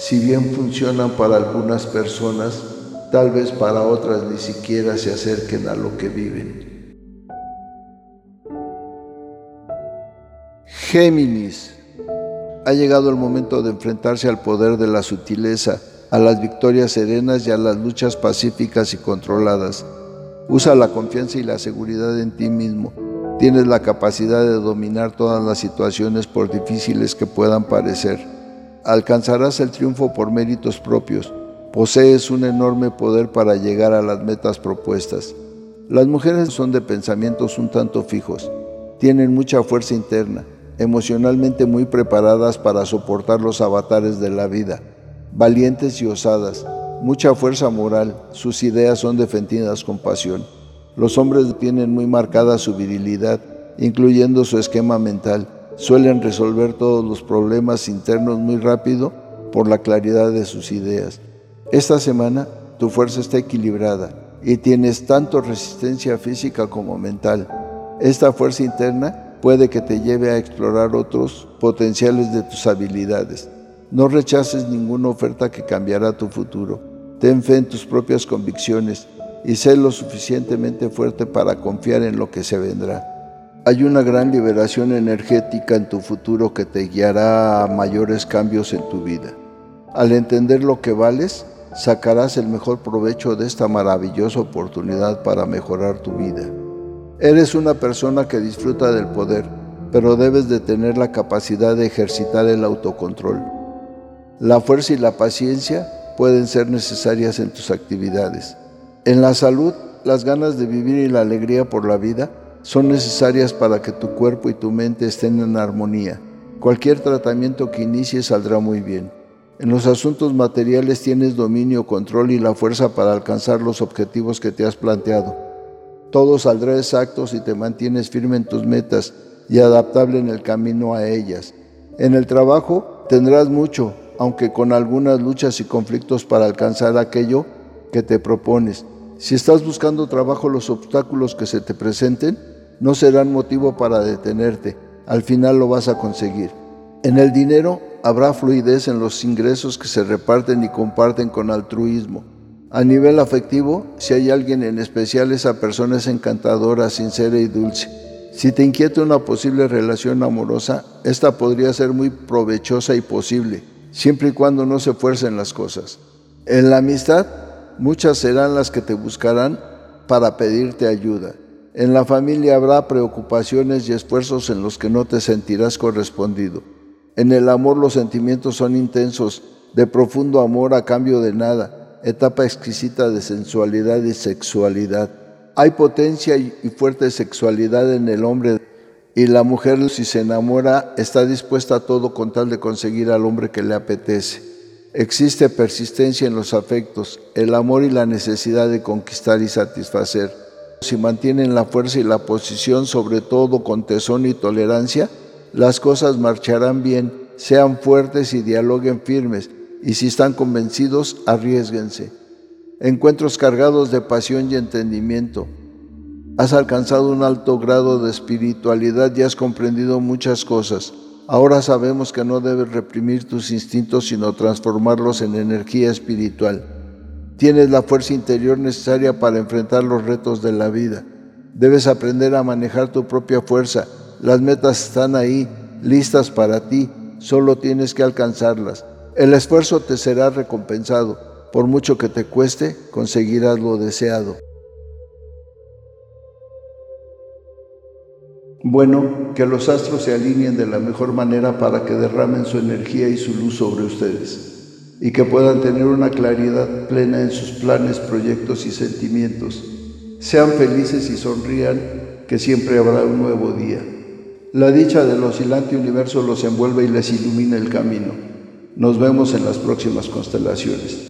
si bien funcionan para algunas personas, tal vez para otras ni siquiera se acerquen a lo que viven. Géminis. Ha llegado el momento de enfrentarse al poder de la sutileza, a las victorias serenas y a las luchas pacíficas y controladas. Usa la confianza y la seguridad en ti mismo. Tienes la capacidad de dominar todas las situaciones por difíciles que puedan parecer. Alcanzarás el triunfo por méritos propios. Posees un enorme poder para llegar a las metas propuestas. Las mujeres son de pensamientos un tanto fijos. Tienen mucha fuerza interna, emocionalmente muy preparadas para soportar los avatares de la vida, valientes y osadas, mucha fuerza moral, sus ideas son defendidas con pasión. Los hombres tienen muy marcada su virilidad, incluyendo su esquema mental. Suelen resolver todos los problemas internos muy rápido por la claridad de sus ideas. Esta semana tu fuerza está equilibrada y tienes tanto resistencia física como mental. Esta fuerza interna puede que te lleve a explorar otros potenciales de tus habilidades. No rechaces ninguna oferta que cambiará tu futuro. Ten fe en tus propias convicciones y sé lo suficientemente fuerte para confiar en lo que se vendrá. Hay una gran liberación energética en tu futuro que te guiará a mayores cambios en tu vida. Al entender lo que vales, sacarás el mejor provecho de esta maravillosa oportunidad para mejorar tu vida. Eres una persona que disfruta del poder, pero debes de tener la capacidad de ejercitar el autocontrol. La fuerza y la paciencia pueden ser necesarias en tus actividades. En la salud, las ganas de vivir y la alegría por la vida son necesarias para que tu cuerpo y tu mente estén en armonía. Cualquier tratamiento que inicies saldrá muy bien. En los asuntos materiales tienes dominio, control y la fuerza para alcanzar los objetivos que te has planteado. Todo saldrá exacto si te mantienes firme en tus metas y adaptable en el camino a ellas. En el trabajo tendrás mucho, aunque con algunas luchas y conflictos para alcanzar aquello que te propones. Si estás buscando trabajo, los obstáculos que se te presenten no serán motivo para detenerte. Al final lo vas a conseguir. En el dinero habrá fluidez en los ingresos que se reparten y comparten con altruismo. A nivel afectivo, si hay alguien en especial, esa persona es encantadora, sincera y dulce. Si te inquieta una posible relación amorosa, esta podría ser muy provechosa y posible siempre y cuando no se fuercen las cosas. En la amistad, muchas serán las que te buscarán para pedirte ayuda. En la familia habrá preocupaciones y esfuerzos en los que no te sentirás correspondido. En el amor los sentimientos son intensos, de profundo amor a cambio de nada, etapa exquisita de sensualidad y sexualidad. Hay potencia y fuerte sexualidad en el hombre y la mujer, si se enamora, está dispuesta a todo con tal de conseguir al hombre que le apetece. Existe persistencia en los afectos, el amor y la necesidad de conquistar y satisfacer. Si mantienen la fuerza y la posición, sobre todo con tesón y tolerancia, las cosas marcharán bien, sean fuertes y dialoguen firmes, y si están convencidos, arriesguense. Encuentros cargados de pasión y entendimiento, Has alcanzado un alto grado de espiritualidad y has comprendido muchas cosas. Ahora sabemos que no debes reprimir tus instintos, sino transformarlos en energía espiritual. Tienes la fuerza interior necesaria para enfrentar los retos de la vida. Debes aprender a manejar tu propia fuerza. Las metas están ahí, listas para ti. Solo tienes que alcanzarlas. El esfuerzo te será recompensado. Por mucho que te cueste, conseguirás lo deseado. Bueno, que los astros se alineen de la mejor manera para que derramen su energía y su luz sobre ustedes y que puedan tener una claridad plena en sus planes, proyectos y sentimientos. Sean felices y sonrían, que siempre habrá un nuevo día. La dicha del oscilante universo los envuelve y les ilumina el camino. Nos vemos en las próximas constelaciones.